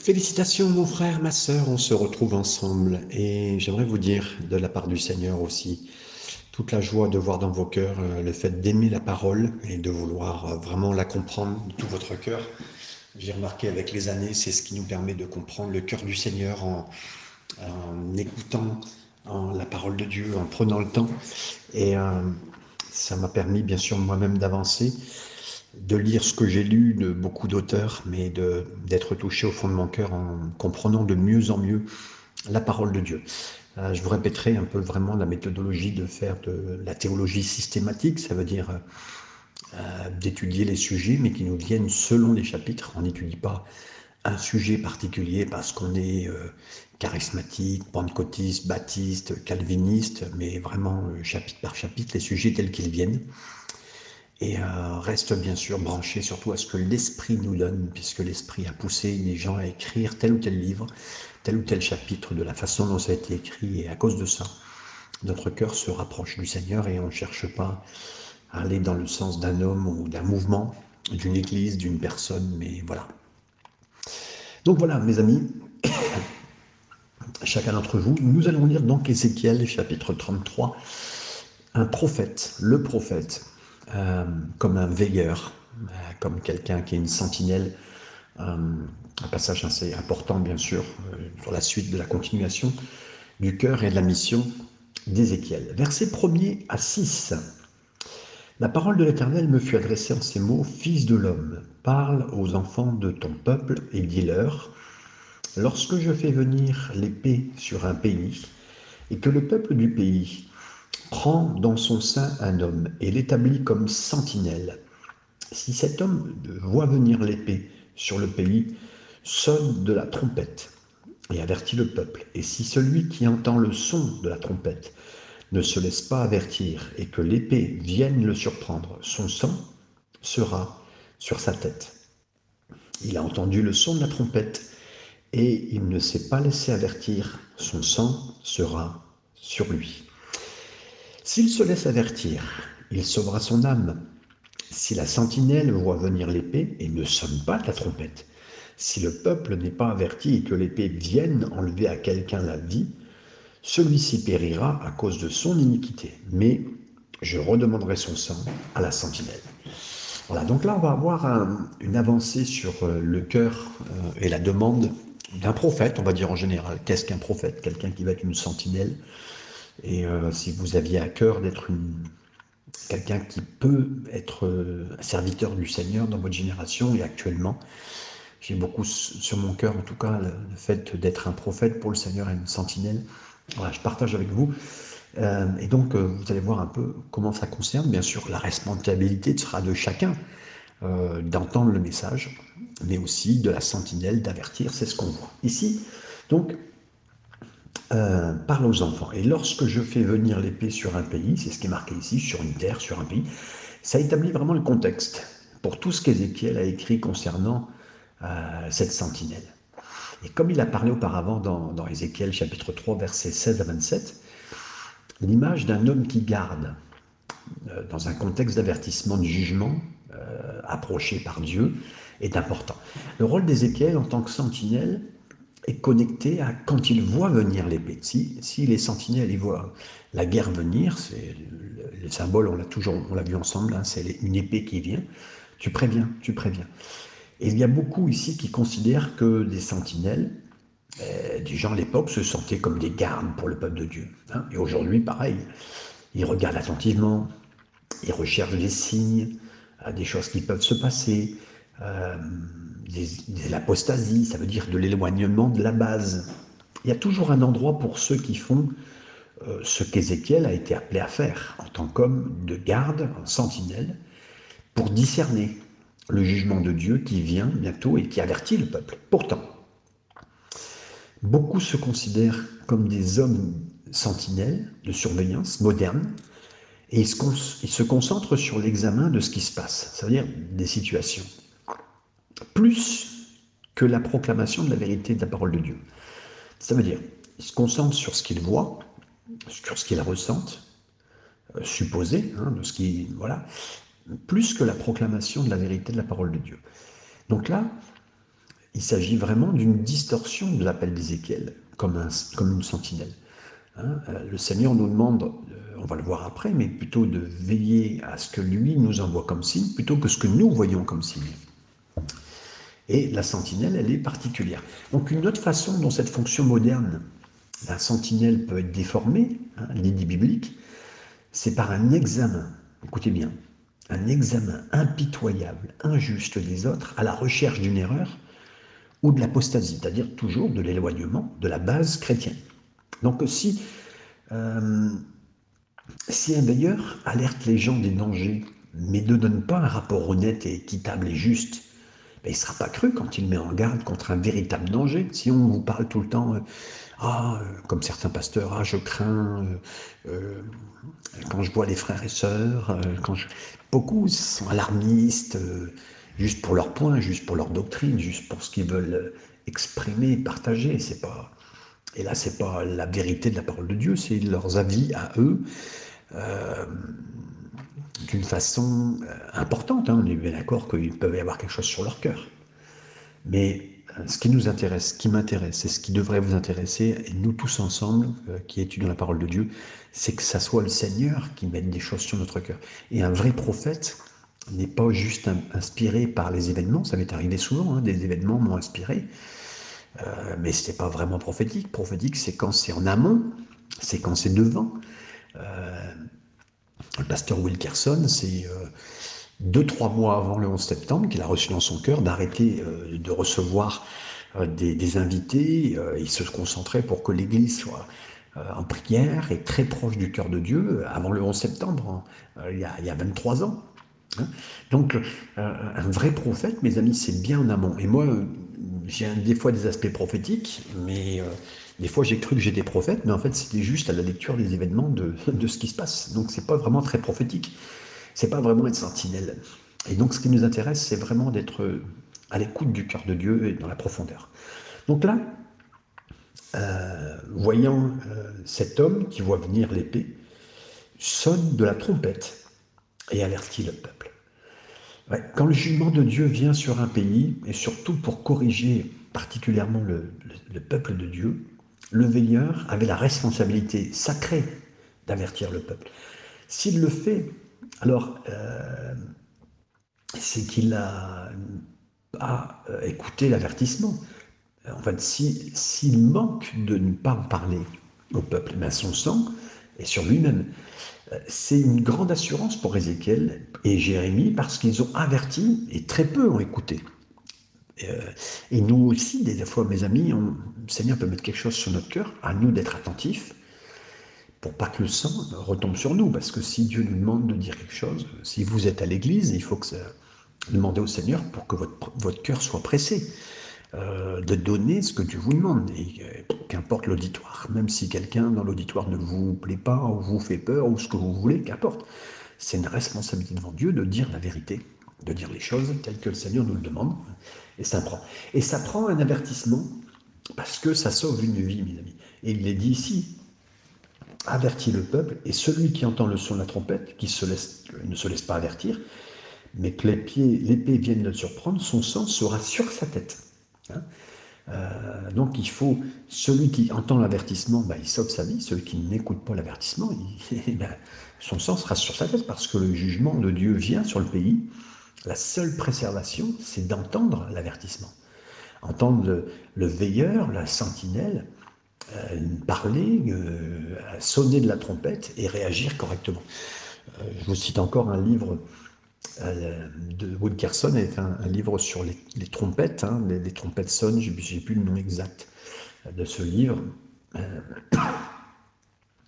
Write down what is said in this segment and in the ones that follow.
Félicitations mon frère, ma sœur, on se retrouve ensemble et j'aimerais vous dire de la part du Seigneur aussi toute la joie de voir dans vos cœurs euh, le fait d'aimer la parole et de vouloir euh, vraiment la comprendre de tout votre cœur. J'ai remarqué avec les années, c'est ce qui nous permet de comprendre le cœur du Seigneur en, écoutant la parole de Dieu, en prenant le temps. Et euh, ça m'a permis bien sûr moi-même d'avancer de lire ce que j'ai lu de beaucoup d'auteurs, mais d'être touché au fond de mon cœur en comprenant de mieux en mieux la parole de Dieu. Euh, je vous répéterai un peu vraiment la méthodologie de faire de la théologie systématique, ça veut dire euh, d'étudier les sujets, mais qui nous viennent selon les chapitres. On n'étudie pas un sujet particulier parce qu'on est euh, charismatique, pentecôtiste, baptiste, calviniste, mais vraiment chapitre par chapitre, les sujets tels qu'ils viennent et euh, reste bien sûr branché surtout à ce que l'Esprit nous donne, puisque l'Esprit a poussé les gens à écrire tel ou tel livre, tel ou tel chapitre de la façon dont ça a été écrit, et à cause de ça, notre cœur se rapproche du Seigneur et on ne cherche pas à aller dans le sens d'un homme ou d'un mouvement, d'une église, d'une personne, mais voilà. Donc voilà, mes amis, chacun d'entre vous, nous allons lire donc Ézéchiel chapitre 33, un prophète, le prophète, euh, comme un veilleur, euh, comme quelqu'un qui est une sentinelle. Euh, un passage assez important, bien sûr, sur la suite de la continuation du cœur et de la mission d'Ézéchiel. Verset 1er à 6. La parole de l'Éternel me fut adressée en ces mots Fils de l'homme, parle aux enfants de ton peuple et dis-leur Lorsque je fais venir l'épée sur un pays, et que le peuple du pays prend dans son sein un homme et l'établit comme sentinelle. Si cet homme voit venir l'épée sur le pays, sonne de la trompette et avertit le peuple. Et si celui qui entend le son de la trompette ne se laisse pas avertir et que l'épée vienne le surprendre, son sang sera sur sa tête. Il a entendu le son de la trompette et il ne s'est pas laissé avertir, son sang sera sur lui. S'il se laisse avertir, il sauvera son âme. Si la sentinelle voit venir l'épée et ne sonne pas la trompette, si le peuple n'est pas averti et que l'épée vienne enlever à quelqu'un la vie, celui-ci périra à cause de son iniquité. Mais je redemanderai son sang à la sentinelle. Voilà, donc là on va avoir une avancée sur euh, le cœur euh, et la demande d'un prophète, on va dire en général. Qu'est-ce qu'un prophète? Quelqu'un qui va être une sentinelle? Et euh, si vous aviez à cœur d'être quelqu'un qui peut être euh, serviteur du Seigneur dans votre génération et actuellement, j'ai beaucoup sur mon cœur en tout cas le, fait d'être un prophète pour le Seigneur et une sentinelle. Voilà, je partage avec vous. Euh, et donc, vous allez voir un peu comment ça concerne. Bien sûr, la responsabilité sera de chacun d'entendre le message, mais aussi de la sentinelle d'avertir, c'est ce qu'on voit. Ici, donc, euh, parle aux enfants. Et lorsque je fais venir l'épée sur un pays, c'est ce qui est marqué ici, sur une terre, sur un pays, ça établit vraiment le contexte pour tout ce qu'Ézéchiel a écrit concernant euh, cette sentinelle. Et comme il a parlé auparavant dans, dans Ézéchiel chapitre 3, versets 16 à 27, l'image d'un homme qui garde, euh, dans un contexte d'avertissement de jugement, approché par Dieu, est important. Le rôle d'Ézéchiel en tant que sentinelle, est connecté à quand il voit venir l'épée. Si, si les sentinelles ils voient la guerre venir, c'est le, symbole, on l'a toujours, on l'a vu ensemble, hein, c'est une épée qui vient. Tu préviens, tu préviens. Et il y a beaucoup ici qui considèrent que les sentinelles, euh, des gens à l'époque se sentaient comme des gardes pour le peuple de Dieu. Hein. Et aujourd'hui, pareil, ils regardent attentivement, ils recherchent des signes, euh, des choses qui peuvent se passer. Euh, de l'apostasie, ça veut dire de l'éloignement de la base. Il y a toujours un endroit pour ceux qui font euh, ce qu'Ézéchiel a été appelé à faire en tant qu'homme de garde, en sentinelle, pour discerner le jugement de Dieu qui vient bientôt et qui avertit le peuple. Pourtant, beaucoup se considèrent comme des hommes sentinelles de surveillance modernes et ils se concentrent sur l'examen de ce qui se passe, c'est-à-dire des situations plus que la proclamation de la vérité de la parole de Dieu. Ça veut dire, ils se concentrent sur ce qu'ils voient, sur ce qu'ils ressentent, euh, supposé, hein, de ce qui, voilà, plus que la proclamation de la vérité de la parole de Dieu. Donc là, il s'agit vraiment d'une distorsion de l'appel d'Ézéchiel, comme, comme une sentinelle. Hein. le Seigneur nous demande, euh, on va le voir après, mais plutôt de veiller à ce que lui nous envoie comme signe, plutôt que ce que nous voyons comme signe. Et la sentinelle, elle est particulière. Donc une autre façon dont cette fonction moderne, la sentinelle peut être déformée, hein, l'idée biblique, c'est par un examen, écoutez bien, un examen impitoyable, injuste des autres, à la recherche d'une erreur ou de l'apostasie, c'est-à-dire toujours de l'éloignement de la base chrétienne. Donc si, euh, si un veilleur alerte les gens des dangers, mais ne donne pas un rapport honnête et équitable et juste, il ne sera pas cru quand il met en garde contre un véritable danger. Si on vous parle tout le temps, euh, ah, euh, comme certains pasteurs, ah, je crains, euh, quand je vois les frères et sœurs, quand beaucoup sont alarmistes, juste pour leur point, juste pour leur doctrine, juste pour ce qu'ils veulent exprimer, partager. Pas, et là, c'est pas la vérité de la parole de Dieu, c'est leurs avis à eux d'une façon euh, importante. Hein. On est bien d'accord qu'ils peuvent y avoir quelque chose sur leur cœur. Mais euh, ce qui nous intéresse, ce qui m'intéresse, et ce qui devrait vous intéresser, et nous tous ensemble euh, qui étudions la parole de Dieu, c'est que ça soit le Seigneur qui mette des choses sur notre cœur. Et un vrai prophète n'est pas juste inspiré par les événements, ça m'est arrivé souvent, hein, des événements m'ont inspiré, mais ce n'est pas vraiment prophétique. Prophétique, c'est quand c'est en amont, c'est quand c'est devant le pasteur Wilkerson, c'est euh, deux, trois mois avant le 11 septembre qu'il a reçu dans son cœur d'arrêter euh, de recevoir euh, des, invités. il se concentrait pour que l'Église soit en prière et très proche du cœur de Dieu avant le 11 septembre, hein, il, y a, il, y a, 23 ans. Hein. Donc, un vrai prophète, mes amis, c'est bien en amont. Et moi, j'ai des fois des aspects prophétiques, mais des fois, j'ai cru que j'étais prophète, mais en fait, c'était juste à la lecture des événements de, ce qui se passe. Donc, c'est pas vraiment très prophétique. C'est pas vraiment être sentinelle. Et donc, ce qui nous intéresse, c'est vraiment d'être à l'écoute du cœur de Dieu et dans la profondeur. Donc là, euh, voyant euh, cet homme qui voit venir l'épée, sonne de la trompette et avertit le peuple. quand le jugement de Dieu vient sur un pays, et surtout pour corriger particulièrement le peuple de Dieu, le veilleur avait la responsabilité sacrée d'avertir le peuple. S'il le fait, alors euh, c'est qu'il n'a pas euh, écouté l'avertissement. En fait, s'il manque de ne pas en parler au peuple, mais son sang est sur lui-même. Euh, c'est une grande assurance pour Ézéchiel et Jérémie parce qu'ils ont averti et très peu ont écouté. Euh, et nous aussi, des fois, mes amis, le Seigneur peut mettre quelque chose sur notre cœur, à nous d'être attentifs, pour pas que le sang retombe sur nous. Parce que si Dieu nous demande de dire quelque chose, si vous êtes à l'église, il faut que ça, demandez au Seigneur pour que votre, cœur soit pressé. Euh, de donner ce que Dieu vous demande, euh, qu'importe l'auditoire, même si quelqu'un dans l'auditoire ne vous plaît pas, ou vous fait peur, ou ce que vous voulez, qu'importe. C'est une responsabilité devant Dieu de dire la vérité, de dire les choses telles que le Seigneur nous le demande. Et ça prend. Et un avertissement parce que ça sauve une vie, mes amis. Et il est dit ici, avertit le peuple, et celui qui entend le son de la trompette, qui laisse, ne se laisse pas avertir, mais que l'épée vienne le surprendre, son sang sera sur sa tête. Hein. Euh, donc il faut, celui qui entend l'avertissement, bah, il sauve sa vie, celui qui n'écoute pas l'avertissement, ben, son sang sera sur sa tête, parce que le jugement de Dieu vient sur le pays, la seule préservation, c'est d'entendre l'avertissement. Entendre le, veilleur, la sentinelle, euh, parler, euh, sonner de la trompette et réagir correctement. Euh, je vous cite encore un livre de Wilkerson, un, livre sur les, trompettes, hein, les, trompettes sonnent, je n'ai plus le nom exact de ce livre.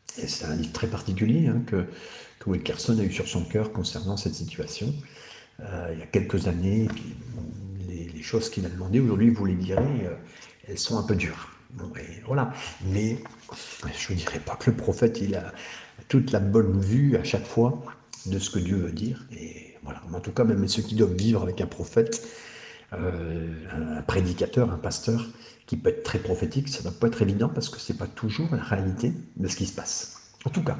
c'est un livre très particulier hein, que, que Wilkerson a eu sur son cœur concernant cette situation. Euh, il y a quelques années. les, choses qu'il a demandées, aujourd'hui, vous les direz, euh, elles sont un peu dures. voilà. Mais je ne dirais pas que le prophète, a toute la bonne vue à chaque fois de ce que Dieu veut dire. Et voilà. En tout cas, même ceux qui doivent vivre avec un prophète, euh, un prédicateur, un pasteur, qui peut être très prophétique, ça ne doit pas être évident parce que ce n'est pas toujours la réalité de ce qui se passe. En tout cas,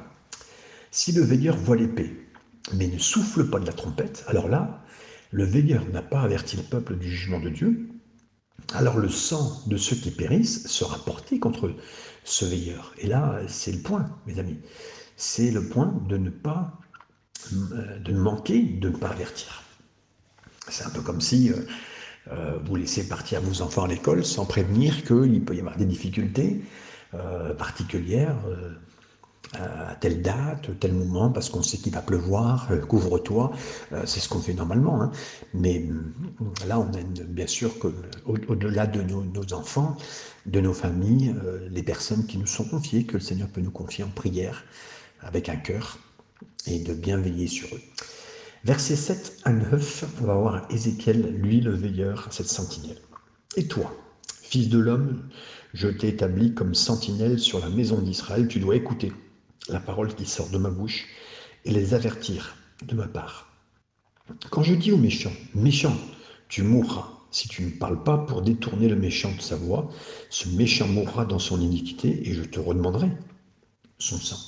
si le veilleur voit l'épée, mais ne souffle pas de la trompette, alors là, le veilleur n'a pas averti le peuple du jugement de Dieu, alors le sang de ceux qui périssent sera porté contre ce veilleur. Et là, c'est le point, mes amis. C'est le point de ne pas, euh, de manquer, de ne pas avertir. C'est un peu comme si euh, euh, vous laissez partir vos enfants à l'école sans prévenir qu'il peut y avoir des difficultés particulières à telle date, tel moment, parce qu'on sait qu'il va pleuvoir, euh, couvre-toi, euh, c'est ce qu'on fait normalement. Hein. Mais euh, là, on a bien sûr qu'au-delà de nos, enfants, de nos familles, les personnes qui nous sont confiées, que le Seigneur peut nous confier en prière, avec un cœur, et de bien veiller sur eux. Versets 7 à 9, on va voir Ézéchiel, lui le veilleur, cette sentinelle. Et toi, fils de l'homme, je t'ai établi comme sentinelle sur la maison d'Israël, tu dois écouter la parole qui sort de ma bouche et les avertir de ma part. Quand je dis au méchant, méchant, tu mourras, si tu ne parles pas pour détourner le méchant de sa voix, ce méchant mourra dans son iniquité et je te redemanderai son sang.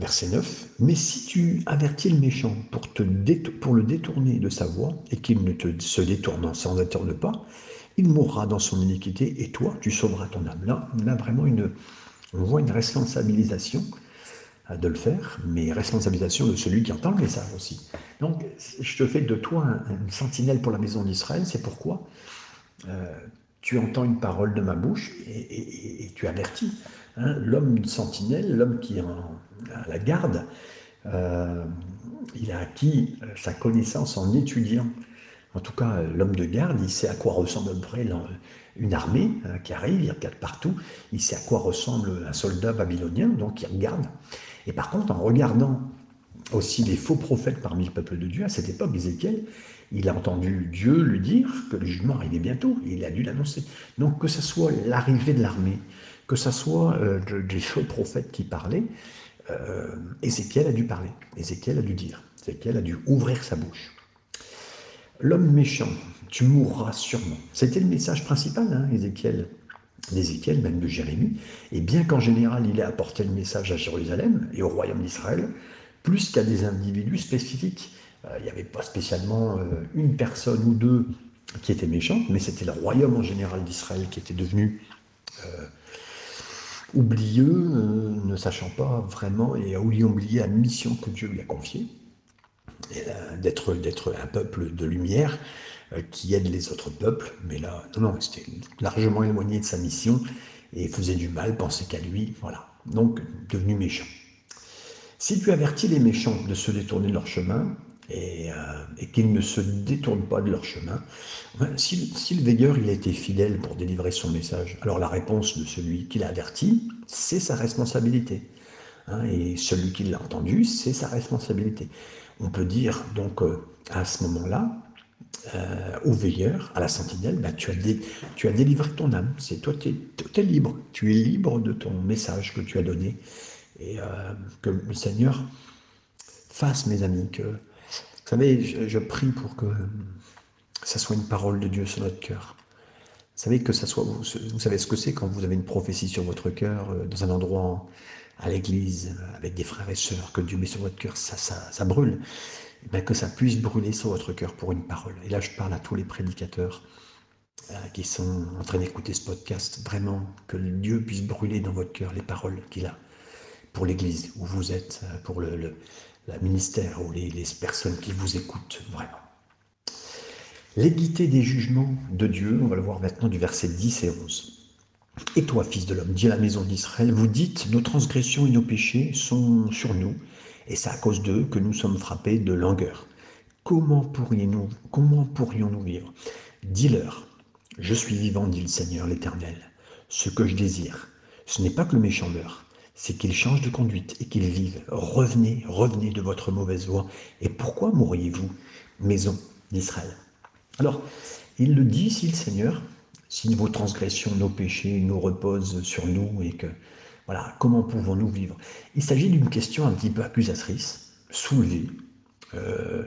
Verset 9. Mais si tu avertis le méchant pour, te le détourner de sa voix et qu'il ne te se détourne sans détourne pas, il mourra dans son iniquité et toi, tu sauveras ton âme. Là, on a vraiment une, on voit une responsabilisation de le faire, mais responsabilisation de celui qui entend le message aussi. Donc, je te fais de toi une sentinelle pour la maison d'Israël, c'est pourquoi euh, tu entends une parole de ma bouche et, tu avertis. Hein, l'homme sentinelle, l'homme qui est à la garde, euh, il a acquis sa connaissance en étudiant. En tout cas, l'homme de garde, il sait à quoi ressemble à peu une armée hein, qui arrive, il regarde partout, il sait à quoi ressemble un soldat babylonien, donc il regarde. Et par contre, en regardant aussi les faux prophètes parmi le peuple de Dieu, à cette époque, Ézéchiel, il a entendu Dieu lui dire que le jugement arrivait bientôt, et il a dû l'annoncer. Donc que ce soit l'arrivée de l'armée, que ce soit euh, des faux prophètes qui parlaient, euh, Ézéchiel a dû parler, Ézéchiel a dû dire, Ézéchiel a dû ouvrir sa bouche. L'homme méchant, tu mourras sûrement. C'était le message principal, hein, Ézéchiel, d'Ézéchiel, même de Jérémie. Et bien qu'en général, il ait apporté le message à Jérusalem et au royaume d'Israël, plus qu'à des individus spécifiques. Euh, il n'y avait pas spécialement euh, une personne ou deux qui étaient méchantes, mais c'était le royaume en général d'Israël qui était devenu euh, oublieux, ne sachant pas vraiment et a oublié la mission que Dieu lui a confiée, d'être un peuple de lumière qui aide les autres peuples, mais là, non, non, c'était largement éloigné de sa mission et faisait du mal, pensait qu'à lui, voilà. Donc, devenu méchant. Si tu avertis les méchants de se détourner de leur chemin, et, euh, qu'ils ne se détournent pas de leur chemin, si, si, le veilleur il a été fidèle pour délivrer son message, alors la réponse de celui qui l'a averti, c'est sa responsabilité. Hein, et celui qui l'a entendu, c'est sa responsabilité. On peut dire donc euh, à ce moment-là, euh, au veilleur, à la sentinelle, bah, tu, as délivré ton âme. C'est toi, tu es, libre. Tu es libre de ton message que tu as donné. Et euh, que le Seigneur fasse, mes amis, que. Vous savez, je, prie pour que ça soit une parole de Dieu sur notre cœur. Vous savez que ça soit. Vous, savez ce que c'est quand vous avez une prophétie sur votre cœur, euh, dans un endroit, à l'église, avec des frères et sœurs, que Dieu met sur votre cœur, ça, ça brûle. Ben, que ça puisse brûler sur votre cœur pour une parole. Et là, je parle à tous les prédicateurs euh, qui sont en train d'écouter ce podcast. Vraiment, que Dieu puisse brûler dans votre cœur les paroles qu'il a pour l'Église où vous êtes, euh, pour le, ministère ou les, personnes qui vous écoutent, vraiment. L'équité des jugements de Dieu, on va le voir maintenant du verset 10 et 11. Et toi, fils de l'homme, dis à la maison d'Israël, vous dites, nos transgressions et nos péchés sont sur nous, et c'est à cause d'eux que nous sommes frappés de langueur. Comment pourrions-nous vivre? Dis-leur, je suis vivant, dit le Seigneur l'Éternel. Ce que je désire, ce n'est pas que le méchant meure, c'est qu'il change de conduite et qu'il vive. Revenez, revenez de votre mauvaise voie. Et pourquoi mourriez-vous, maison d'Israël? Alors, il le dit ici, le Seigneur, si vos transgressions, nos péchés nous reposent sur nous et que voilà, comment pouvons-nous vivre? Il s'agit d'une question un petit peu accusatrice, soulevée euh,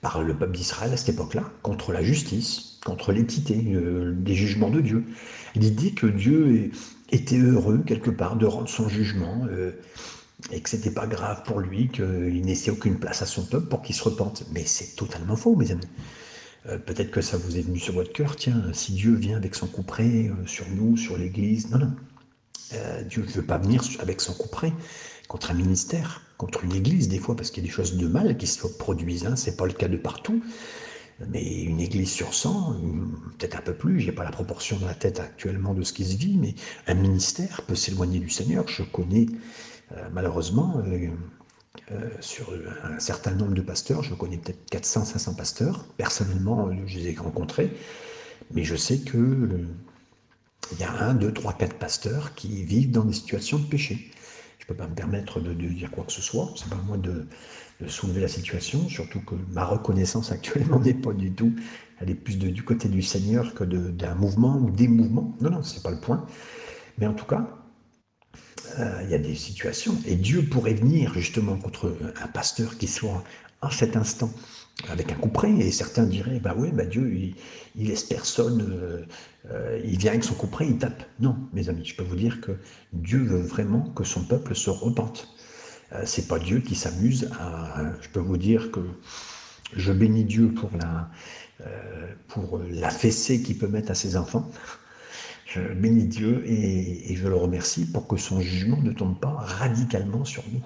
par le peuple d'Israël à cette époque-là, contre la justice, contre l'équité, euh, des jugements de Dieu. L'idée que Dieu était heureux quelque part de rendre son jugement euh, et que c'était pas grave pour lui, qu'il n'ait aucune place à son peuple pour qu'il se repente. Mais c'est totalement faux, mes amis. Euh, peut-être que ça vous est venu sur votre cœur, tiens, si Dieu vient avec son couperet sur nous, sur l'Église, non, non. Euh, Dieu ne veut pas venir avec son couperet contre un ministère, contre une Église des fois, parce qu'il y a des choses de mal qui se produisent, hein, ce n'est pas le cas de partout, mais une Église sur 100, peut-être un peu plus, je n'ai pas la proportion dans la tête actuellement de ce qui se vit, mais un ministère peut s'éloigner du Seigneur. Je connais malheureusement euh, sur un certain nombre de pasteurs. Je connais peut-être 400, 500 pasteurs. Personnellement, euh, je les ai rencontrés. Mais je sais que euh, il y a un, deux, trois, quatre pasteurs qui vivent dans des situations de péché. Je ne peux pas me permettre de, dire quoi que ce soit. C'est pas moi de, soulever la situation, surtout que ma reconnaissance actuellement n'est pas du tout. Elle est plus du côté du Seigneur que d'un mouvement ou des mouvements. Non, non, c'est pas le point. Mais en tout cas, euh, il y a des situations, et Dieu pourrait venir justement contre un pasteur qui soit en cet instant avec un coup près, et certains diraient, bah oui, bah Dieu, il, laisse personne, euh, euh, il vient avec son coup près, il tape. Non, mes amis, je peux vous dire que Dieu veut vraiment que son peuple se repente. c'est pas Dieu qui s'amuse à, je peux vous dire que je bénis Dieu pour la, pour la fessée qu'il peut mettre à ses enfants. Je bénis Dieu et, je le remercie pour que son jugement ne tombe pas radicalement sur nous.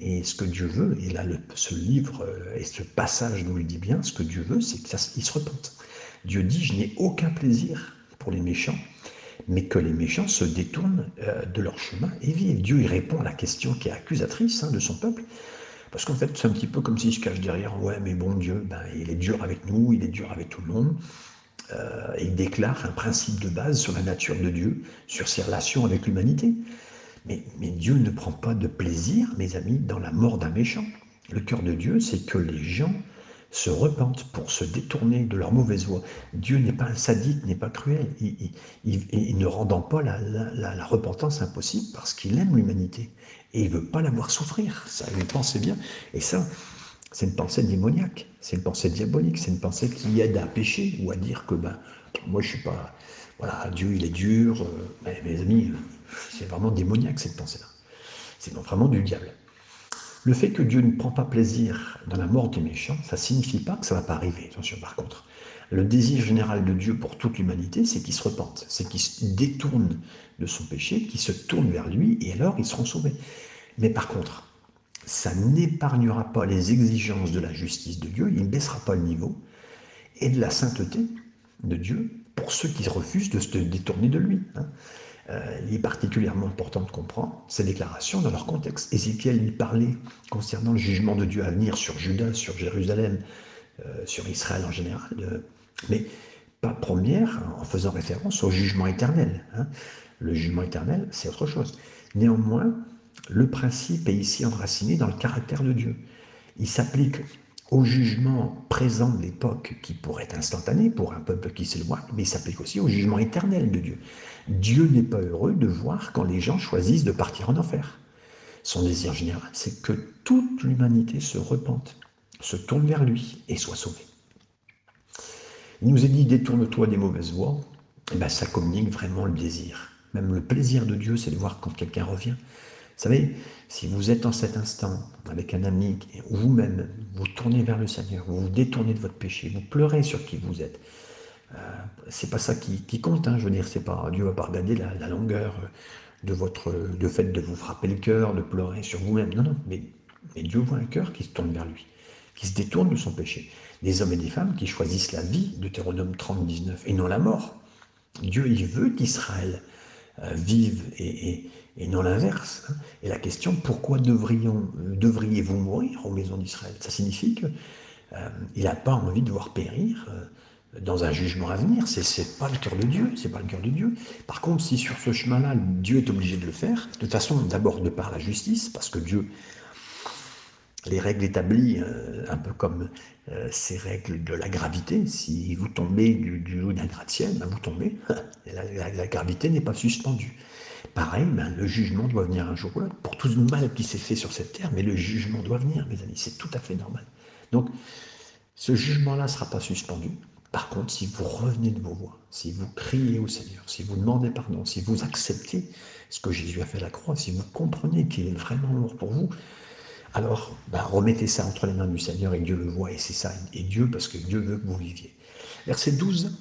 Et ce que Dieu veut, et là ce livre euh, et ce passage nous le dit bien, ce que Dieu veut, c'est qu'il se repente. Dieu dit, je n'ai aucun plaisir pour les méchants, mais que les méchants se détournent euh, de leur chemin et vivent. Dieu il répond à la question qui est accusatrice hein, de son peuple. Parce qu'en fait, c'est un petit peu comme s'il se cache derrière, ouais, mais bon Dieu, ben, il est dur avec nous, il est dur avec tout le monde. Euh, il déclare un principe de base sur la nature de Dieu, sur ses relations avec l'humanité. Mais, Dieu ne prend pas de plaisir, mes amis, dans la mort d'un méchant. Le cœur de Dieu, c'est que les gens se repentent pour se détourner de leur mauvaise voie. Dieu n'est pas un sadique, n'est pas cruel. Il, ne rendant pas la, repentance impossible parce qu'il aime l'humanité. Et il veut pas la voir souffrir. Ça, lui pensez bien. Et ça, c'est une pensée démoniaque, c'est une pensée diabolique, c'est une pensée qui aide à pécher ou à dire que ben, moi je suis pas. Voilà, Dieu il est dur. Euh, mes amis, c'est vraiment démoniaque cette pensée-là. C'est vraiment du diable. Le fait que Dieu ne prend pas plaisir dans la mort des méchants, ça ne signifie pas que ça ne va pas arriver. Attention par contre. Le désir général de Dieu pour toute l'humanité, c'est qu'il se repente, c'est qu'il se détourne de son péché, qu'il se tourne vers lui, et alors ils seront sauvés. Mais par contre, ça n'épargnera pas les exigences de la justice de Dieu, il ne baissera pas le niveau, et de la sainteté de Dieu pour ceux qui refusent de se détourner de lui. Euh, il est particulièrement important de comprendre ces déclarations dans leur contexte. Ézéchiel lui parlait concernant le jugement de Dieu à venir sur Judas, sur Jérusalem, euh, sur Israël en général, mais pas première en faisant référence au jugement éternel. Hein. Le jugement éternel, c'est autre chose. Néanmoins, le principe est ici enraciné dans le caractère de Dieu. Il s'applique au jugement présent de l'époque qui pourrait être instantané pour un peuple qui s'éloigne, mais il s'applique aussi au jugement éternel de Dieu. Dieu n'est pas heureux de voir quand les gens choisissent de partir en enfer. Son désir général, c'est que toute l'humanité se repente, se tourne vers lui et soit sauvée. Il nous est dit détourne-toi des mauvaises voies, et eh ben, ça communique vraiment le désir. Même le plaisir de Dieu, c'est de voir quand quelqu'un revient. Vous savez, si vous êtes en cet instant avec un ami ou vous-même, vous tournez vers le Seigneur, vous vous détournez de votre péché, vous pleurez sur qui vous êtes. Euh, c'est pas ça qui, compte, hein, je veux dire, c'est pas Dieu va pas regarder la, longueur de votre, de fait de vous frapper le cœur, de pleurer sur vous-même. Non, non, mais, mais Dieu voit un cœur qui se tourne vers lui, qui se détourne de son péché. Des hommes et des femmes qui choisissent la vie, Deutéronome 30, 19, et non la mort. Dieu, il veut qu'Israël euh, vive et, non l'inverse. Hein. Et la question, pourquoi devriez-vous mourir aux maisons d'Israël? Ça signifie qu'il euh, n'a pas envie de voir périr euh, dans un jugement à venir. Ce n'est pas le cœur de Dieu. C'est pas le cœur de Dieu. Par contre, si sur ce chemin-là, Dieu est obligé de le faire, de toute façon, d'abord de par la justice, parce que Dieu les règles établies, euh, un peu comme euh, ces règles de la gravité. Si vous tombez du, haut d'un gratte-ciel, ben, vous tombez. la, gravité n'est pas suspendue. Pareil, ben, le jugement doit venir un jour ou l'autre. Pour tout le mal qui s'est fait sur cette terre, mais le jugement doit venir, mes amis. C'est tout à fait normal. Donc, ce jugement-là ne sera pas suspendu. Par contre, si vous revenez de vos voies, si vous criez au Seigneur, si vous demandez pardon, si vous acceptez ce que Jésus a fait à la croix, si vous comprenez qu'il est vraiment mort pour vous, Alors, ben, remettez ça entre les mains du Seigneur et Dieu le voit, et c'est ça, et Dieu, parce que Dieu veut que vous viviez. Verset 12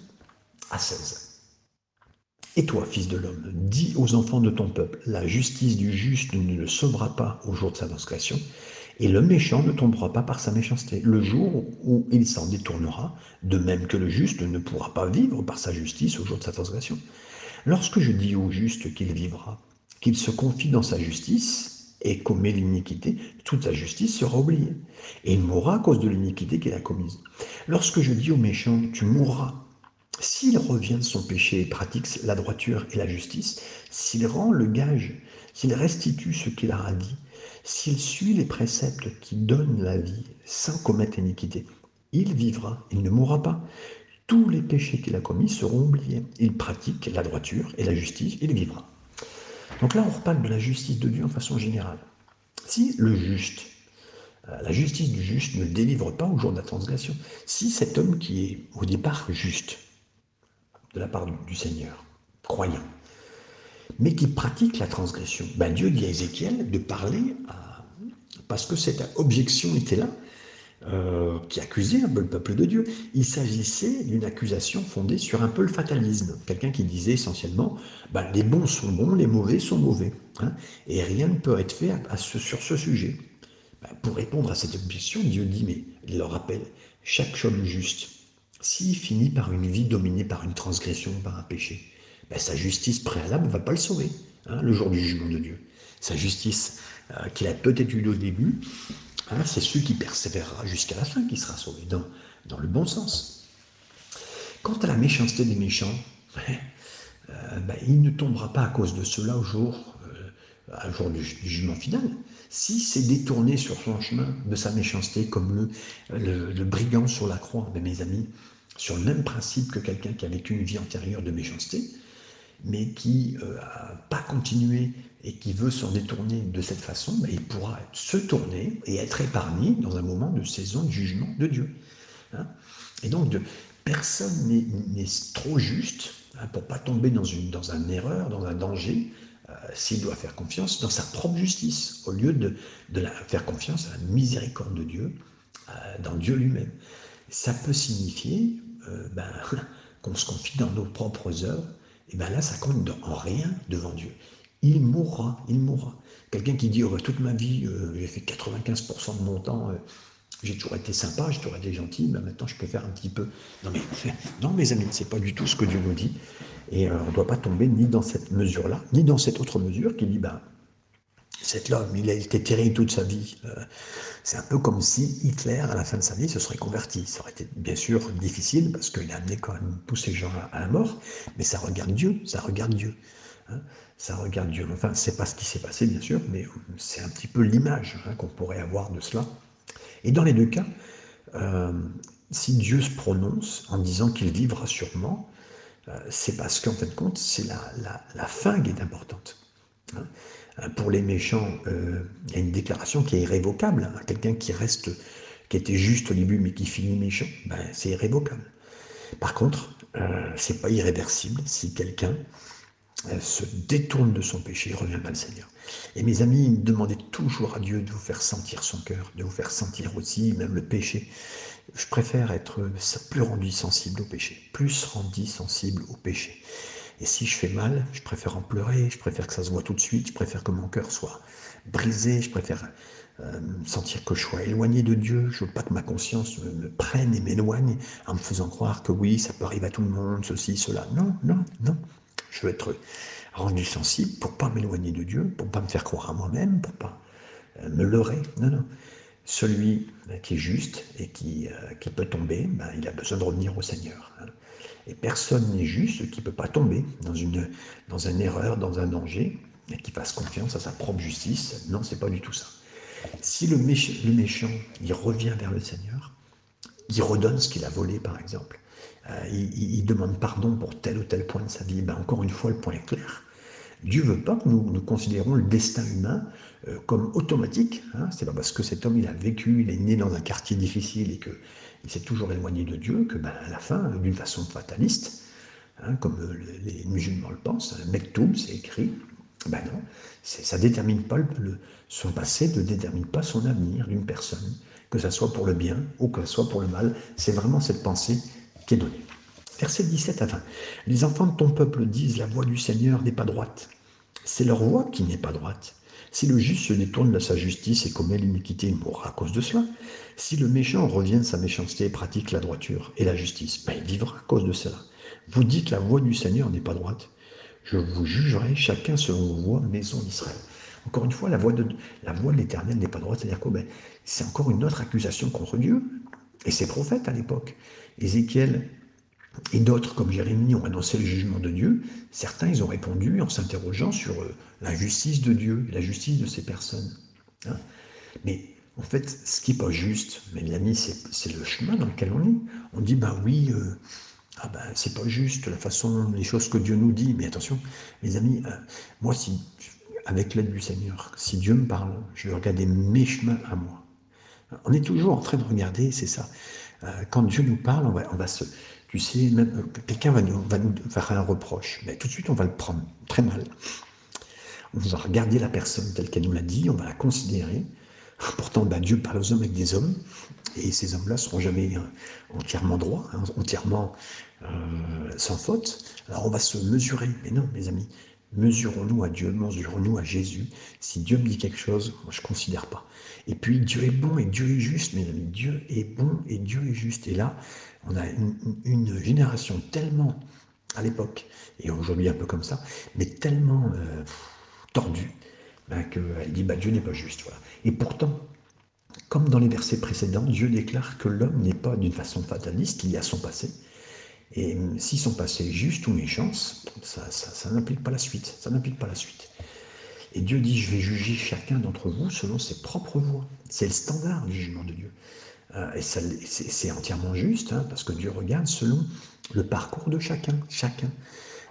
à 16. Et toi, fils de l'homme, dis aux enfants de ton peuple, la justice du juste ne le sauvera pas au jour de sa transgression, et le méchant ne tombera pas par sa méchanceté, le jour où il s'en détournera, de même que le juste ne pourra pas vivre par sa justice au jour de sa transgression. Lorsque je dis au juste qu'il vivra, qu'il se confie dans sa justice et commet l'iniquité, toute sa justice sera oubliée, et il mourra à cause de l'iniquité qu'il a commise. Lorsque je dis au méchant, tu mourras, s'il revient de son péché et pratique la droiture et la justice, s'il rend le gage, s'il restitue ce qu'il a dit, s'il suit les préceptes qui donnent la vie sans commettre iniquité, il vivra, il ne mourra pas. Tous les péchés qu'il a commis seront oubliés. Il pratique la droiture et la justice, il vivra. Donc là, on reparle de la justice de Dieu en façon générale. Si le juste, euh, la justice du juste ne délivre pas au jour de la transgression, si cet homme qui est au départ juste, de la part du Seigneur, croyant, mais qui pratique la transgression. Ben, Dieu dit à Ézéchiel de parler, parce que cette objection était là, euh, qui accusait un peu le peuple de Dieu. Il s'agissait d'une accusation fondée sur un peu le fatalisme. Quelqu'un qui disait essentiellement, ben, les bons sont bons, les mauvais sont mauvais. Hein, et rien ne peut être fait sur ce sujet. Ben, pour répondre à cette objection, Dieu dit, mais il leur rappelle, chaque chose juste, s'il finit par une vie dominée par une transgression, par un péché, ben, sa justice préalable ne va pas le sauver, hein, le jour du jugement de Dieu. Sa justice euh, qu'il a peut-être eue au début, hein, c'est celui qui persévérera jusqu'à la fin qui sera sauvé, dans, le bon sens. Quant à la méchanceté des méchants, euh, ben, il ne tombera pas à cause de cela au jour, euh, jour du, jugement final. Si c'est détourné sur son chemin de sa méchanceté, comme le, le, brigand sur la croix, de mes amis, sur le même principe que quelqu'un qui a vécu une vie antérieure de méchanceté, mais qui n'a euh, pas continué et qui veut s'en détourner de cette façon, ben, il pourra se tourner et être épargné dans un moment de saison de jugement de Dieu. Hein. et donc, personne n'est trop juste hein, pour pas tomber dans une dans un erreur, dans un danger, s'il doit faire confiance dans sa propre justice, au lieu de, de la, faire confiance à la miséricorde de Dieu, euh, dans Dieu lui-même. Ça peut signifier ben, qu'on se confie dans nos propres œuvres, et bien là, ça compte en rien devant Dieu. Il mourra, il mourra. Quelqu'un qui dit, oh, bah, toute ma vie, euh, j'ai fait 95% de mon temps, euh, j'ai toujours été sympa, j'ai toujours été gentil, mais maintenant je peux faire un petit peu. Non, mais non, mes amis, c'est pas du tout ce que Dieu nous dit. Et euh, on ne doit pas tomber ni dans cette mesure-là, ni dans cette autre mesure qui dit, ben, cet homme, il a été terrible toute sa vie. Euh, c'est un peu comme si Hitler, à la fin de sa vie, se serait converti. Ça aurait été bien sûr difficile parce qu'il a amené quand même tous ces gens à la mort, mais ça regarde Dieu, ça regarde Dieu. Hein. ça regarde Dieu. Enfin, c'est pas ce qui s'est passé, bien sûr, mais c'est un petit peu l'image hein, qu'on pourrait avoir de cela. Et dans les deux cas, euh, si Dieu se prononce en disant qu'il vivra sûrement, euh, c'est parce qu'en fin de compte, c'est la, la, fin qui est importante. Hein. Euh, pour les méchants, il y a une déclaration qui est irrévocable. Hein. Quelqu'un qui reste, qui était juste au début, mais qui finit méchant, ben, c'est irrévocable. Par contre, c'est pas irréversible si quelqu'un se détourne de son péché revient vers le Seigneur. Et mes amis, demandez toujours à Dieu de vous faire sentir son cœur, de vous faire sentir aussi même le péché. Je préfère être plus rendu sensible au péché, plus rendu sensible au péché. Et si je fais mal, je préfère en pleurer, je préfère que ça se voit tout de suite, je préfère que mon cœur soit brisé, je préfère euh, sentir que je sois éloigné de Dieu, je veux pas que ma conscience me, prenne et m'éloigne en me faisant croire que oui, ça peut arriver à tout le monde, ceci, cela. Non, non, non. Je veux être rendu sensible pour pas m'éloigner de Dieu, pour pas me faire croire à moi-même, pour pas euh, me leurrer. Non, non. Celui euh, qui est juste et qui, qui peut tomber, ben, il a besoin de revenir au Seigneur. Hein. Et personne n'est juste qui ne peut pas tomber dans une, dans erreur, dans un danger, et qui fasse confiance à sa propre justice. Non, c'est pas du tout ça. Si le, méchant, le méchant, il revient vers le Seigneur, il redonne ce qu'il a volé, par exemple, euh, il, demande pardon pour tel ou tel point de sa vie, ben encore une fois, le point est clair. Dieu veut pas que nous, nous considérons le destin humain euh, comme automatique. Hein. C'est pas parce que cet homme il a vécu, il est né dans un quartier difficile et que il s'est toujours éloigné de Dieu, que ben, à la fin, d'une façon fataliste, hein, comme les musulmans le pensent, un Mektoub, c'est écrit, Ben non, ça ne détermine pas le, son passé, ne détermine pas son avenir d'une personne, que ce soit pour le bien ou que ce soit pour le mal. C'est vraiment cette pensée qui est donnée. Verset 17 à 20. Les enfants de ton peuple disent la voix du Seigneur n'est pas droite. C'est leur voix qui n'est pas droite. Si le juste se détourne de sa justice et commet l'iniquité, il mourra à cause de cela. Si le méchant revient de sa méchanceté et pratique la droiture et la justice, ben, il vivra à cause de cela. Vous dites la voix du Seigneur n'est pas droite. Je vous jugerai chacun selon vos voix, maison d'Israël. Encore une fois, la voix de, de l'Éternel n'est pas droite, c'est-à-dire que ben, c'est encore une autre accusation contre Dieu et ses prophètes à l'époque. Ézéchiel et d'autres, comme Jérémie, ont annoncé le jugement de Dieu. Certains, ils ont répondu en s'interrogeant sur euh, la justice de Dieu, la justice de ces personnes. Hein. Mais en fait, ce qui n'est pas juste, mes amis, c'est le chemin dans lequel on est. On dit, ben oui, euh, ah ben, c'est pas juste la façon, les choses que Dieu nous dit. Mais attention, mes amis, euh, moi, avec l'aide du Seigneur, si Dieu me parle, je vais regarder mes chemins à moi. On est toujours en train de regarder, c'est ça. quand Dieu nous parle, on va, se, tu sais, même quelqu'un va nous, va nous faire un reproche, mais tout de suite on va le prendre très mal. On va regarder la personne telle qu'elle nous l'a dit, on va la considérer. Pourtant, bah, Dieu parle aux hommes avec des hommes, et ces hommes-là ne seront jamais euh, entièrement droits, hein, entièrement euh, sans faute. Alors on va se mesurer. Mais non, mes amis, mesurons-nous à Dieu, mesurons-nous à Jésus. Si Dieu me dit quelque chose, moi je ne considère pas. Et puis Dieu est bon et Dieu est juste, mes amis. Dieu est bon et Dieu est juste. Et là, on a une, génération tellement, à l'époque, et aujourd'hui un peu comme ça, mais tellement euh, tordue, ben, qu'elle dit bah, Dieu n'est pas juste. Voilà. Et pourtant, comme dans les versets précédents, Dieu déclare que l'homme n'est pas d'une façon fataliste, il y a son passé. Et si son passé est juste ou méchant, ça, ça n'implique pas la suite. Ça n'implique pas la suite. Et Dieu dit, je vais juger chacun d'entre vous selon ses propres voies. C'est le standard du jugement de Dieu. Euh, et c'est entièrement juste, hein, parce que Dieu regarde selon le parcours de chacun. Chacun.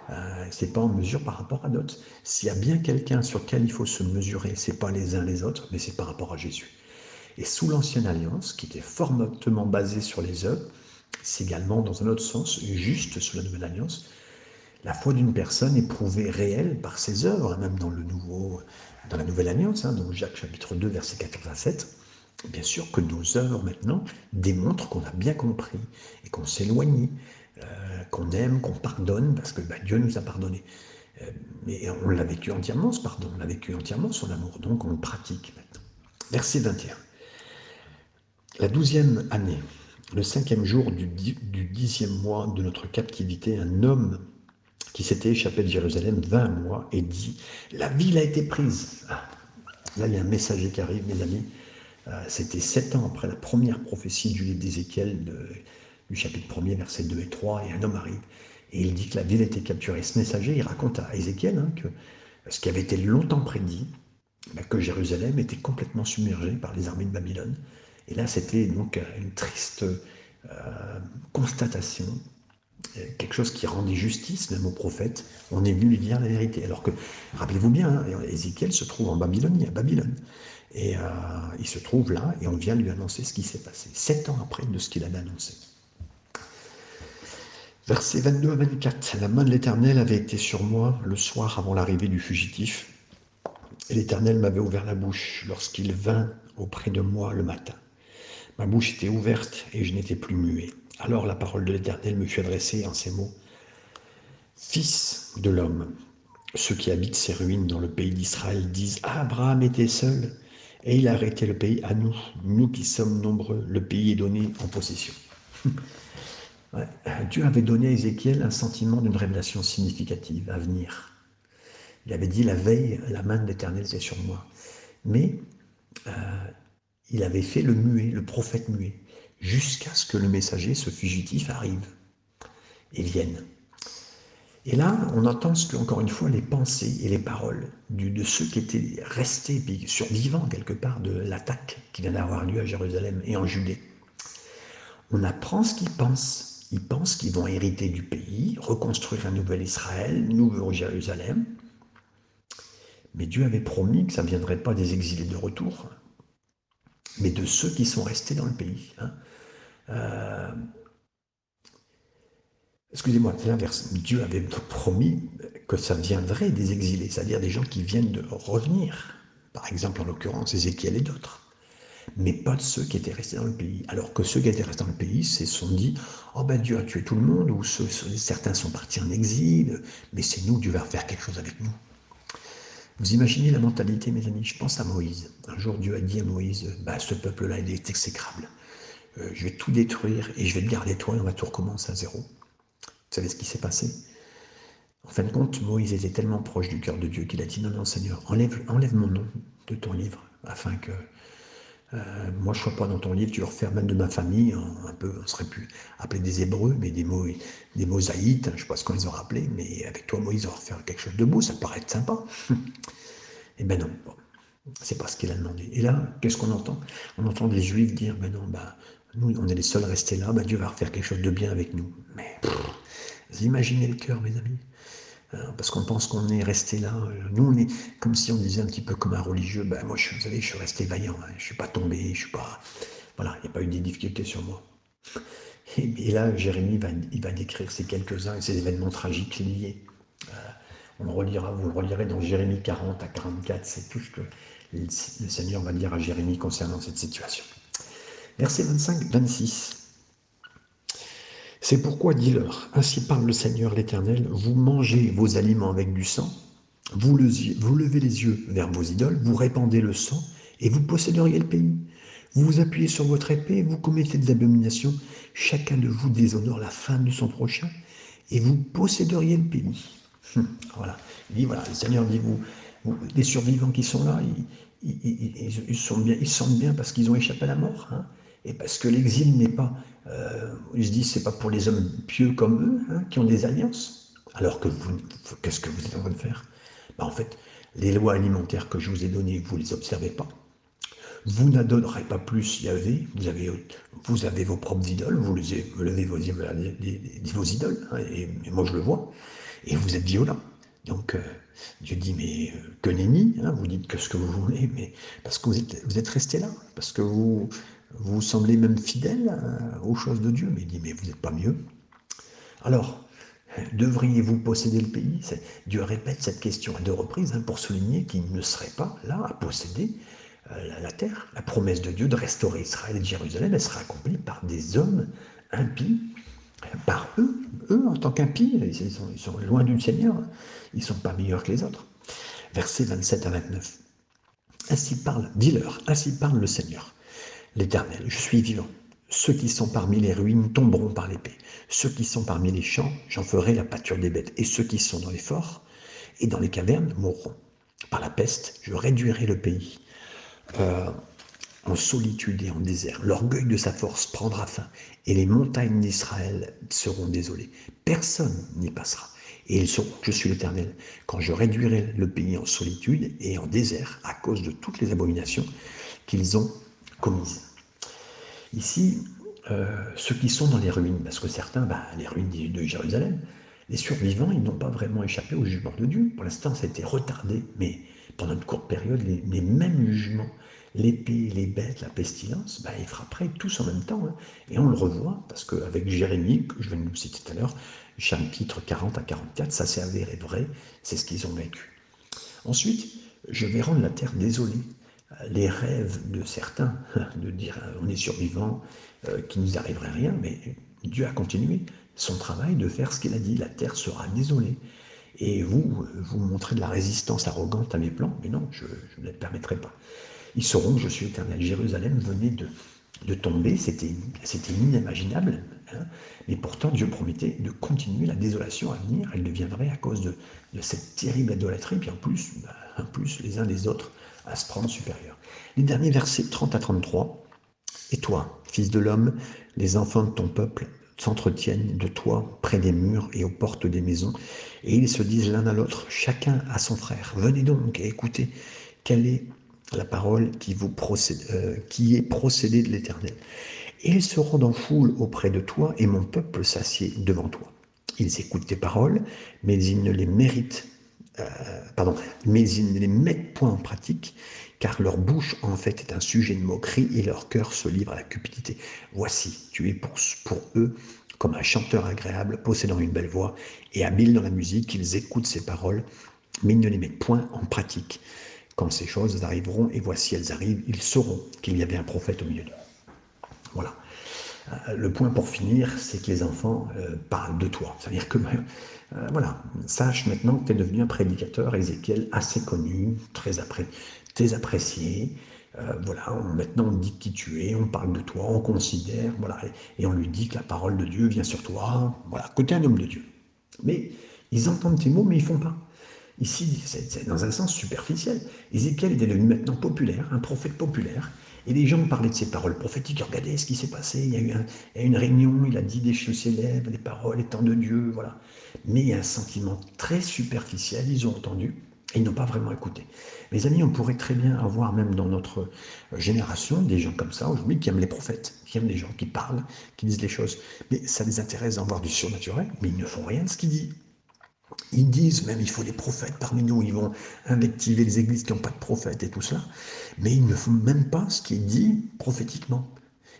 Euh, c'est pas en mesure par rapport à d'autres. S'il y a bien quelqu'un sur lequel il faut se mesurer, c'est pas les uns les autres, mais c'est par rapport à Jésus. Et sous l'ancienne alliance, qui était fortement basée sur les œuvres, c'est également, dans un autre sens, juste sous la nouvelle alliance, la foi d'une personne est prouvée réelle par ses œuvres, même dans le nouveau, dans la nouvelle alliance, hein, donc Jacques chapitre 2, verset 14 à 7. Bien sûr que nos œuvres maintenant démontrent qu'on a bien compris et qu'on s'éloigne, euh, qu'on aime, qu'on pardonne, parce que bah, Dieu nous a pardonné. Euh, mais on l'a vécu entièrement, ce pardon, on l'a vécu entièrement, son amour, donc on le pratique maintenant. Verset 21. La douzième année, le cinquième jour du, dixième mois de notre captivité, un homme qui s'était échappé de Jérusalem vint à moi et dit La ville a été prise. Là, il y a un messager qui arrive, mes amis. Euh, c'était sept ans après la première prophétie du livre d'Ézéchiel, du chapitre 1er, versets 2 et 3, et un homme arrive, et il dit que la ville a été capturée. Ce messager, il raconte à Ézéchiel hein, que ce qui avait été longtemps prédit, bah, que Jérusalem était complètement submergée par les armées de Babylone. Et là, c'était donc une triste euh, constatation, euh, quelque chose qui rendait justice même au prophète. On est venu lui dire la vérité. Alors que, rappelez-vous bien, hein, Ézéchiel se trouve en Babylonie, à Babylone. Et euh, il se trouve là et on vient lui annoncer ce qui s'est passé, sept ans après de ce qu'il avait annoncé. Versets 22 à 24. La main de l'Éternel avait été sur moi le soir avant l'arrivée du fugitif. Et l'Éternel m'avait ouvert la bouche lorsqu'il vint auprès de moi le matin. Ma bouche était ouverte et je n'étais plus muet. Alors la parole de l'Éternel me fut adressée en ces mots. Fils de l'homme, ceux qui habitent ces ruines dans le pays d'Israël disent Abraham était seul et il a arrêté le pays à nous, nous qui sommes nombreux, le pays est donné en possession. Dieu avait donné à Ézéchiel un sentiment d'une révélation significative à venir. Il avait dit la veille, la main de l'Éternel était sur moi. Mais euh, il avait fait le muet, le prophète muet, jusqu'à ce que le messager, ce fugitif, arrive et vienne. Et là, on entend ce que, encore une fois, les pensées et les paroles de ceux qui étaient restés, survivants quelque part de l'attaque qui vient d'avoir lieu à Jérusalem et en Judée. On apprend ce qu'ils pensent. Ils pensent qu'ils vont hériter du pays, reconstruire un nouvel Israël, nouveau Jérusalem. Mais Dieu avait promis que ça ne viendrait pas des exilés de retour, mais de ceux qui sont restés dans le pays. Hein. Euh, Excusez-moi, c'est l'inverse. Dieu avait promis que ça viendrait des exilés, c'est-à-dire des gens qui viennent de revenir. Par exemple, en l'occurrence, Ézéchiel et d'autres mais pas de ceux qui étaient restés dans le pays. Alors que ceux qui étaient restés dans le pays se sont dit Oh ben Dieu a tué tout le monde, ou certains sont partis en exil, mais c'est nous, Dieu va faire quelque chose avec nous. Vous imaginez la mentalité, mes amis Je pense à Moïse. Un jour, Dieu a dit à Moïse bah, Ce peuple-là, il est exécrable. Euh, je vais tout détruire et je vais te garder toi et on va tout recommencer à zéro. Vous savez ce qui s'est passé? En fin de compte, Moïse était tellement proche du cœur de Dieu qu'il a dit Non, non, Seigneur, enlève, enlève mon nom de ton livre afin que euh, moi, je ne sois pas dans ton livre, tu refais même de ma famille, un peu, on serait pu appeler des Hébreux, mais des, mots, des mosaïtes, je ne sais pas ce qu'on les aura appelés, mais avec toi, Moïse, on va faire quelque chose de beau, ça paraît être sympa. Eh ben non, bon, c'est pas ce qu'il a demandé. Et là, qu'est-ce qu'on entend? On entend des Juifs dire, ben non, bah, nous, on est les seuls restés là, ben Dieu va refaire quelque chose de bien avec nous. Mais imaginez le cœur, mes amis? Parce qu'on pense qu'on est resté là. Euh, nous, on est comme si on disait un petit peu comme un religieux. Ben, moi, je, vous savez, je suis resté vaillant. Hein. je ne suis pas tombé. Je suis pas. Voilà, il n'y a pas eu de difficultés sur moi. Et, là, Jérémie va, il va décrire ces quelques-uns et ces événements tragiques liés. Euh, on relira, vous le relirez dans Jérémie 40 à 44. C'est tout ce que le, le Seigneur va dire à Jérémie concernant cette situation. Verset 25-26. C'est pourquoi, dis-leur, ainsi parle le Seigneur l'Éternel, vous mangez vos aliments avec du sang, vous, levez les yeux vers vos idoles, vous répandez le sang, et vous posséderiez le pays. Vous vous appuyez sur votre épée, vous commettez des abominations, chacun de vous déshonore la femme de son prochain, et vous posséderiez le pays. Hum, voilà. Il voilà, le Seigneur dit, vous, les survivants qui sont là, ils, sont bien, sentent bien parce qu'ils ont échappé à la mort. Hein et parce que l'exil n'est pas, euh, ils se disent, c'est pas pour les hommes pieux comme eux, hein, qui ont des alliances. Alors que vous, qu'est-ce que vous êtes en train de faire? Ben, En fait, les lois alimentaires que je vous ai données, vous ne les observez pas. Vous n'adonnerez pas plus Yahvé, vous avez, vous avez vos propres idoles, vous levez vos, vos idoles, hein, et, moi je le vois, et vous êtes violents. Donc euh, Dieu dit, mais euh, que nenni, hein, vous dites que ce que vous voulez, mais parce que vous êtes, vous êtes resté là, parce que vous, vous semblez même fidèle euh, aux choses de Dieu. Mais il dit, mais vous n'êtes pas mieux. Alors, devriez-vous posséder le pays? Dieu répète cette question à deux reprises hein, pour souligner qu'il ne serait pas là à posséder euh, la, terre. La promesse de Dieu de restaurer Israël et Jérusalem, elle sera accomplie par des hommes impies, par eux, eux en tant qu'impies. Ils sont, loin du Seigneur, hein. ils ne sont pas meilleurs que les autres. Versets 27 à 29. Ainsi parle, dis-leur, ainsi parle le Seigneur l'Éternel, je suis vivant. Ceux qui sont parmi les ruines tomberont par l'épée. Ceux qui sont parmi les champs, j'en ferai la pâture des bêtes. Et ceux qui sont dans les forts et dans les cavernes mourront. Par la peste, je réduirai le pays euh, en solitude et en désert. L'orgueil de sa force prendra fin et les montagnes d'Israël seront désolées. Personne n'y passera. Et ils sauront je suis l'Éternel quand je réduirai le pays en solitude et en désert à cause de toutes les abominations qu'ils ont commises. Ici, euh, ceux qui sont dans les ruines, parce que certains, bah, les ruines de Jérusalem, les survivants, ils n'ont pas vraiment échappé au jugement de Dieu. Pour l'instant, ça a été retardé, mais pendant une courte période, les, mêmes jugements, l'épée, les bêtes, la pestilence, bah, ils frapperaient tous en même temps. Hein. Et on le revoit, parce qu'avec Jérémie, que je de nous citer tout à l'heure, chapitre 40 à 44, ça s'est avéré vrai, c'est ce qu'ils ont vécu. Ensuite, je vais rendre la terre désolée les rêves de certains, de dire on est survivant, euh, qu'il nous arriverait rien, mais Dieu a continué son travail de faire ce qu'il a dit, la terre sera désolée. Et vous, vous montrez de la résistance arrogante à mes plans, mais non, je, ne le permettrai pas. Ils sauront je suis éternel. Jérusalem venait de, de tomber, c'était inimaginable, hein. mais pourtant Dieu promettait de continuer la désolation à venir, elle deviendrait à cause de, cette terrible idolâtrie, puis plus, bah, en plus les uns des autres, à se prendre supérieur. Les derniers versets 30 à 33. Et toi, fils de l'homme, les enfants de ton peuple s'entretiennent de toi près des murs et aux portes des maisons, et ils se disent l'un à l'autre, chacun à son frère, venez donc et écoutez, quelle est la parole qui, vous procède, euh, qui est procédée de l'Éternel. Et ils se rendent en foule auprès de toi, et mon peuple s'assied devant toi. Ils écoutent tes paroles, mais ils ne les méritent euh, pardon, mais ils ne les mettent point en pratique, car leur bouche en fait est un sujet de moquerie et leur cœur se livre à la cupidité. Voici, tu es pour, eux comme un chanteur agréable, possédant une belle voix et habile dans la musique, ils écoutent ses paroles, mais ils ne les mettent point en pratique. Quand ces choses arriveront, et voici elles arrivent, ils sauront qu'il y avait un prophète au milieu d'eux. Voilà. Euh, le point pour finir, c'est que les enfants euh, parlent de toi. C'est-à-dire que, euh, voilà, sache maintenant que tu es devenu un prédicateur, Ézéchiel, assez connu, très, apprécié. voilà, maintenant on dit qui tu es, on parle de toi, on considère, voilà, et, on lui dit que la parole de Dieu vient sur toi, voilà, que tu es un homme de Dieu. Mais ils entendent tes mots, mais ils font pas. Ici, c'est dans un sens superficiel. Ézéchiel est devenu maintenant populaire, un prophète populaire, et les gens parlaient de ses paroles prophétiques. Regardez ce qui s'est passé. Il y, a eu une réunion, il a dit des choses célèbres, des paroles étant de Dieu, voilà. Mais il y a un sentiment très superficiel. Ils ont entendu et ils n'ont pas vraiment écouté. Mes amis, on pourrait très bien avoir, même dans notre génération, des gens comme ça aujourd'hui qui aiment les prophètes, qui aiment les gens qui parlent, qui disent les choses. Mais ça les intéresse d'en voir du surnaturel, mais ils ne font rien de ce qu'il dit. Ils disent même il faut des prophètes parmi nous, ils vont invectiver les églises qui n'ont pas de prophètes et tout cela, mais ils ne font même pas ce qui est dit prophétiquement.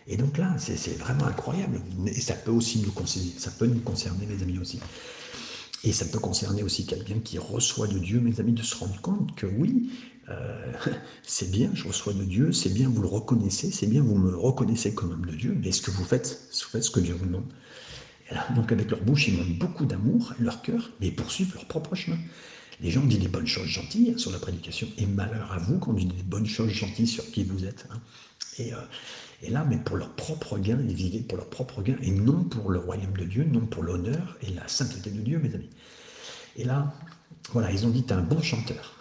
Et donc là, c'est vraiment incroyable. Et ça peut aussi nous concerner, ça peut nous concerner, mes amis aussi. Et ça peut concerner aussi quelqu'un qui reçoit de Dieu, mes amis, de se rendre compte que oui, euh, c'est bien, je reçois de Dieu, c'est bien, vous le reconnaissez, c'est bien, vous me reconnaissez comme homme de Dieu, mais est-ce que vous faites, vous faites ce que Dieu vous demande? Donc avec leur bouche, ils montrent beaucoup d'amour, leur cœur, mais ils poursuivent leur propre chemin. Les gens disent des bonnes choses gentilles hein, sur la prédication, et malheur à vous quand on dit des bonnes choses gentilles sur qui vous êtes. Hein. Et, euh, et, là, mais pour leur propre gain, ils vivaient pour leur propre gain, et non pour le royaume de Dieu, non pour l'honneur et la sainteté de Dieu, mes amis. Et là, voilà, ils ont dit, t'es un bon chanteur.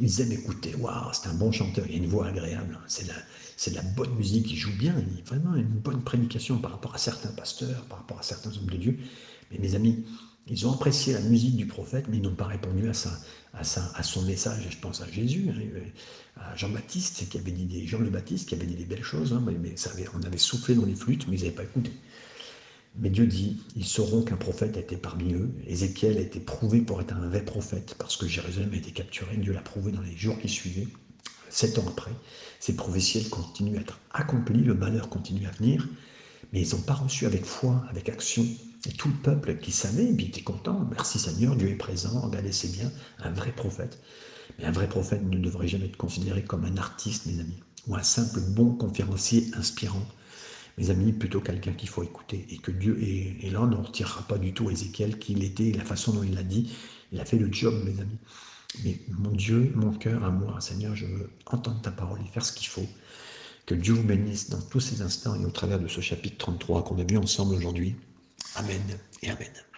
Ils aiment écouter, waouh, c'est un bon chanteur, il a une voix agréable, c'est c'est de la bonne musique, il joue bien, il a vraiment une bonne prédication par rapport à certains pasteurs, par rapport à certains hommes de Dieu. Mais mes amis, ils ont apprécié la musique du prophète, mais ils n'ont pas répondu à, sa, à, à son message. Je pense à Jésus, hein, à Jean-Baptiste, qui avait dit des, Jean le Baptiste, qui avait dit des belles choses, hein, mais, on avait soufflé dans les flûtes, mais ils n'avaient pas écouté. Mais Dieu dit, ils sauront qu'un prophète a été parmi eux. Ézéchiel a été prouvé pour être un vrai prophète, parce que Jérusalem a été capturée. Dieu l'a prouvé dans les jours qui suivaient sept ans après, ces prophéties continuent à être accomplies, le malheur continue à venir, mais ils n'ont pas reçu avec foi, avec action. Et tout le peuple qui savait, il était content, merci Seigneur, Dieu est présent, regardez, c'est bien, un vrai prophète. Mais un vrai prophète ne devrait jamais être considéré comme un artiste, mes amis, ou un simple bon conférencier inspirant. Mes amis, plutôt quelqu'un qu'il faut écouter. Et que Dieu, et, là on ne retirera pas du tout Ézéchiel qui il était, la façon dont il l'a dit, il a fait le job, mes amis. Mais mon Dieu, mon cœur à moi, Seigneur, je veux entendre ta parole et faire ce qu'il faut. Que Dieu vous bénisse dans tous ces instants et au travers de ce chapitre 33 qu'on a vu ensemble aujourd'hui. Amen et Amen.